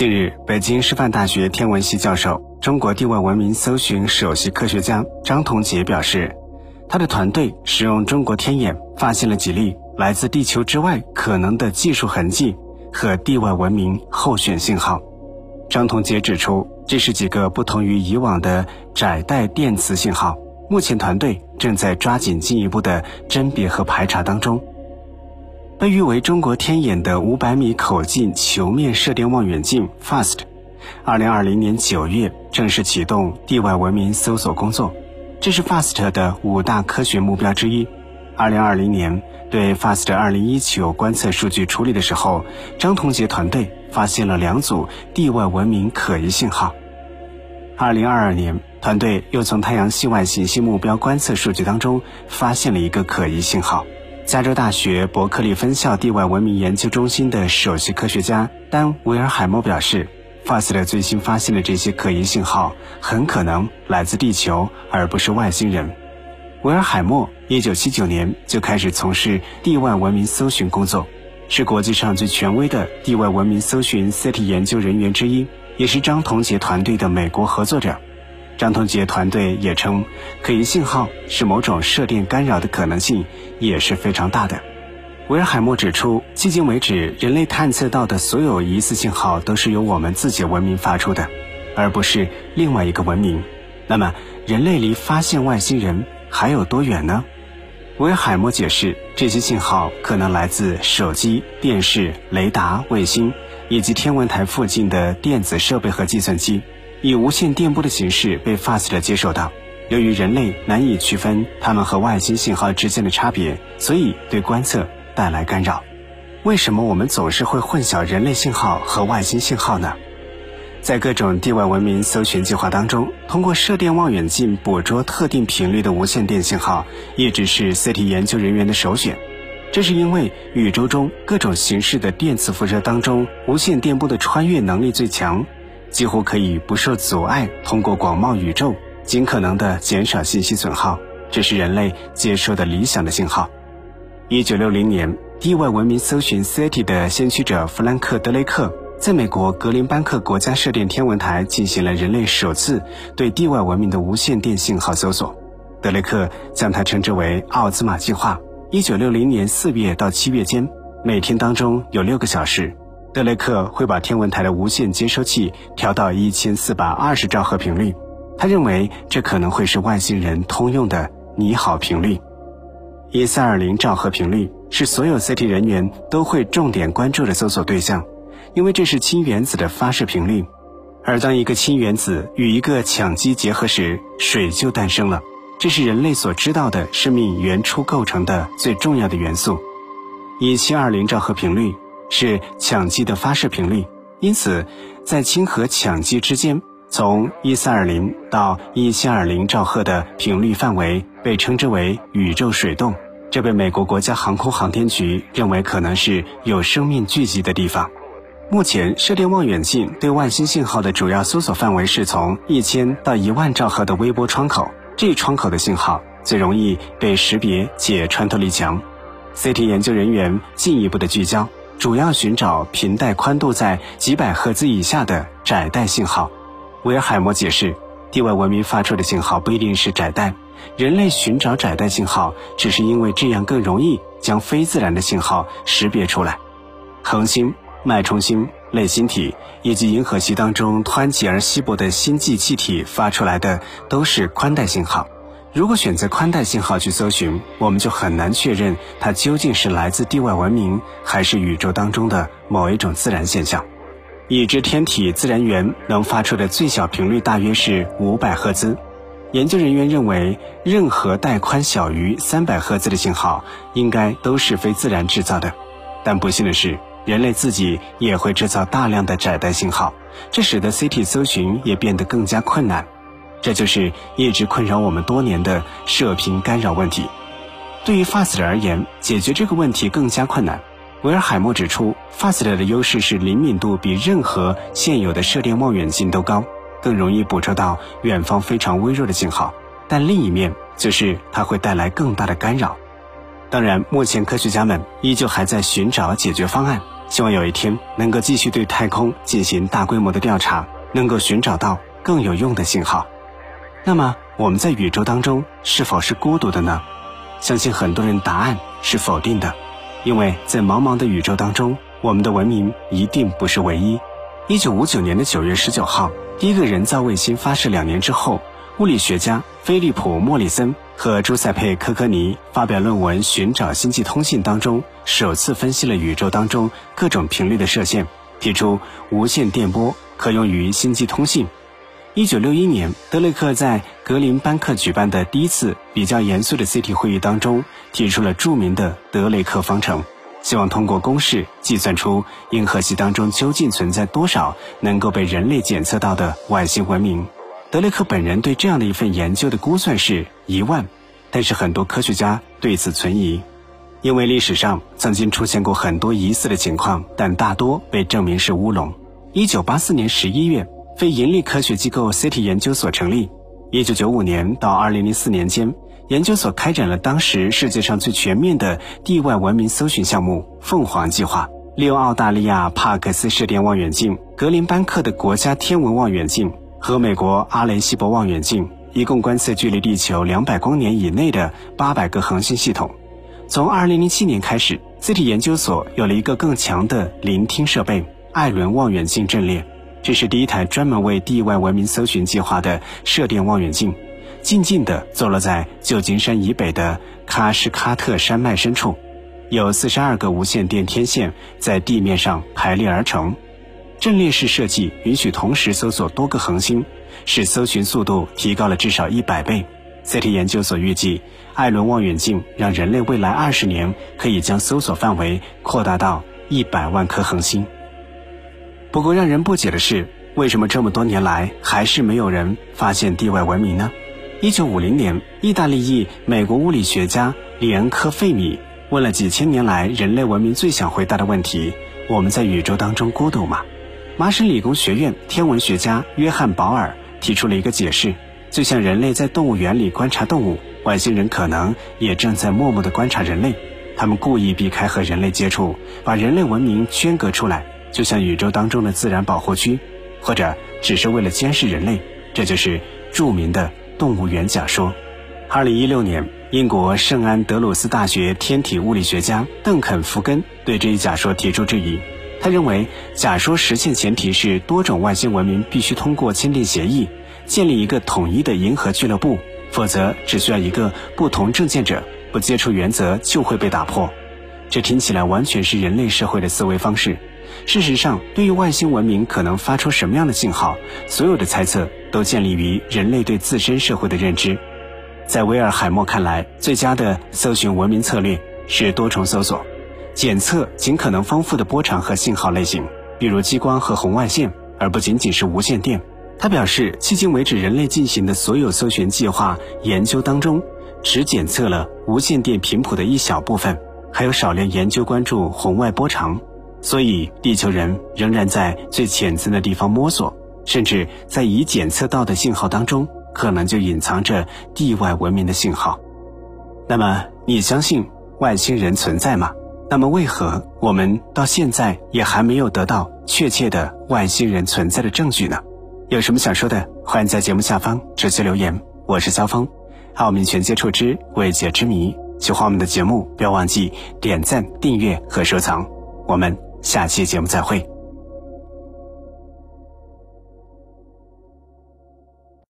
近日，北京师范大学天文系教授、中国地外文明搜寻首席科学家张同杰表示，他的团队使用中国天眼发现了几例来自地球之外可能的技术痕迹和地外文明候选信号。张同杰指出，这是几个不同于以往的窄带电磁信号。目前，团队正在抓紧进一步的甄别和排查当中。被誉为中国天眼的五百米口径球面射电望远镜 FAST，二零二零年九月正式启动地外文明搜索工作，这是 FAST 的五大科学目标之一。二零二零年对 FAST 二零一九观测数据处理的时候，张同杰团队发现了两组地外文明可疑信号。二零二二年，团队又从太阳系外行星目标观测数据当中发现了一个可疑信号。加州大学伯克利分校地外文明研究中心的首席科学家丹·维尔海默表示，FAST 最新发现的这些可疑信号很可能来自地球，而不是外星人。维尔海默1979年就开始从事地外文明搜寻工作，是国际上最权威的地外文明搜寻 CT 研究人员之一，也是张同杰团队的美国合作者。张同杰团队也称，可疑信号是某种射电干扰的可能性也是非常大的。维尔海默指出，迄今为止，人类探测到的所有疑似信号都是由我们自己文明发出的，而不是另外一个文明。那么，人类离发现外星人还有多远呢？维尔海默解释，这些信号可能来自手机、电视、雷达、卫星以及天文台附近的电子设备和计算机。以无线电波的形式被 FAST 接收到。由于人类难以区分它们和外星信号之间的差别，所以对观测带来干扰。为什么我们总是会混淆人类信号和外星信号呢？在各种地外文明搜寻计划当中，通过射电望远镜捕捉特定频率的无线电信号，一直是 CT 研究人员的首选。这是因为宇宙中各种形式的电磁辐射当中，无线电波的穿越能力最强。几乎可以不受阻碍通过广袤宇宙，尽可能的减少信息损耗，这是人类接收的理想的信号。一九六零年，地外文明搜寻 SETI 的先驱者弗兰克·德雷克，在美国格林班克国家射电天文台进行了人类首次对地外文明的无线电信号搜索。德雷克将它称之为“奥兹玛计划”。一九六零年四月到七月间，每天当中有六个小时。德雷克会把天文台的无线接收器调到一千四百二十兆赫频率，他认为这可能会是外星人通用的“你好”频率。一三二零兆赫频率是所有 CT 人员都会重点关注的搜索对象，因为这是氢原子的发射频率。而当一个氢原子与一个羟基结合时，水就诞生了。这是人类所知道的生命原初构成的最重要的元素。一七二零兆赫频率。是羟基的发射频率，因此，在氢和羟基之间，从一三二零到一七二零兆赫的频率范围被称之为宇宙水洞。这被美国国家航空航天局认为可能是有生命聚集的地方。目前，射电望远镜对外星信号的主要搜索范围是从一千到一万兆赫的微波窗口，这一窗口的信号最容易被识别且穿透力强。CT 研究人员进一步的聚焦。主要寻找频带宽度在几百赫兹以下的窄带信号。维尔海默解释，地外文明发出的信号不一定是窄带，人类寻找窄带信号，只是因为这样更容易将非自然的信号识别出来。恒星、脉冲星、类星体以及银河系当中湍急而稀薄的星际气体发出来的都是宽带信号。如果选择宽带信号去搜寻，我们就很难确认它究竟是来自地外文明，还是宇宙当中的某一种自然现象。已知天体自然源能发出的最小频率大约是五百赫兹。研究人员认为，任何带宽小于三百赫兹的信号，应该都是非自然制造的。但不幸的是，人类自己也会制造大量的窄带信号，这使得 CT 搜寻也变得更加困难。这就是一直困扰我们多年的射频干扰问题。对于 FAST 而言，解决这个问题更加困难。维尔海默指出，FAST 的优势是灵敏度比任何现有的射电望远镜都高，更容易捕捉到远方非常微弱的信号。但另一面就是它会带来更大的干扰。当然，目前科学家们依旧还在寻找解决方案，希望有一天能够继续对太空进行大规模的调查，能够寻找到更有用的信号。那么我们在宇宙当中是否是孤独的呢？相信很多人答案是否定的，因为在茫茫的宇宙当中，我们的文明一定不是唯一。一九五九年的九月十九号，第一个人造卫星发射两年之后，物理学家菲利普·莫里森和朱塞佩·科科尼发表论文《寻找星际通信》当中，首次分析了宇宙当中各种频率的射线，提出无线电波可用于星际通信。一九六一年，德雷克在格林班克举办的第一次比较严肃的 CT 会议当中，提出了著名的德雷克方程，希望通过公式计算出银河系当中究竟存在多少能够被人类检测到的外星文明。德雷克本人对这样的一份研究的估算是一万，但是很多科学家对此存疑，因为历史上曾经出现过很多疑似的情况，但大多被证明是乌龙。一九八四年十一月。非盈利科学机构 CT 研究所成立。一九九五年到二零零四年间，研究所开展了当时世界上最全面的地外文明搜寻项目“凤凰计划”，利用澳大利亚帕克斯射电望远镜、格林班克的国家天文望远镜和美国阿雷西博望远镜，一共观测距离地球两百光年以内的八百个恒星系统。从二零零七年开始，CT 研究所有了一个更强的聆听设备——艾伦望远镜阵列。这是第一台专门为地外文明搜寻计划的射电望远镜，静静地坐落在旧金山以北的喀什喀特山脉深处，有四十二个无线电天线在地面上排列而成。阵列式设计允许同时搜索多个恒星，使搜寻速度提高了至少一百倍。CT 研究所预计，艾伦望远镜让人类未来二十年可以将搜索范围扩大到一百万颗恒星。不过，让人不解的是，为什么这么多年来还是没有人发现地外文明呢？一九五零年，意大利裔美国物理学家里恩科费米问了几千年来人类文明最想回答的问题：我们在宇宙当中孤独吗？麻省理工学院天文学家约翰保尔提出了一个解释：就像人类在动物园里观察动物，外星人可能也正在默默地观察人类，他们故意避开和人类接触，把人类文明圈隔出来。就像宇宙当中的自然保护区，或者只是为了监视人类，这就是著名的动物园假说。二零一六年，英国圣安德鲁斯大学天体物理学家邓肯·福根对这一假说提出质疑。他认为，假说实现前提是多种外星文明必须通过签订协议，建立一个统一的银河俱乐部，否则只需要一个不同证件者不接触原则就会被打破。这听起来完全是人类社会的思维方式。事实上，对于外星文明可能发出什么样的信号，所有的猜测都建立于人类对自身社会的认知。在威尔海默看来，最佳的搜寻文明策略是多重搜索，检测尽可能丰富的波长和信号类型，比如激光和红外线，而不仅仅是无线电。他表示，迄今为止，人类进行的所有搜寻计划研究当中，只检测了无线电频谱的一小部分，还有少量研究关注红外波长。所以，地球人仍然在最浅层的地方摸索，甚至在已检测到的信号当中，可能就隐藏着地外文明的信号。那么，你相信外星人存在吗？那么，为何我们到现在也还没有得到确切的外星人存在的证据呢？有什么想说的，欢迎在节目下方直接留言。我是肖峰，奥秘全接触之未解之谜。喜欢我们的节目，不要忘记点赞、订阅和收藏。我们。下期节目再会。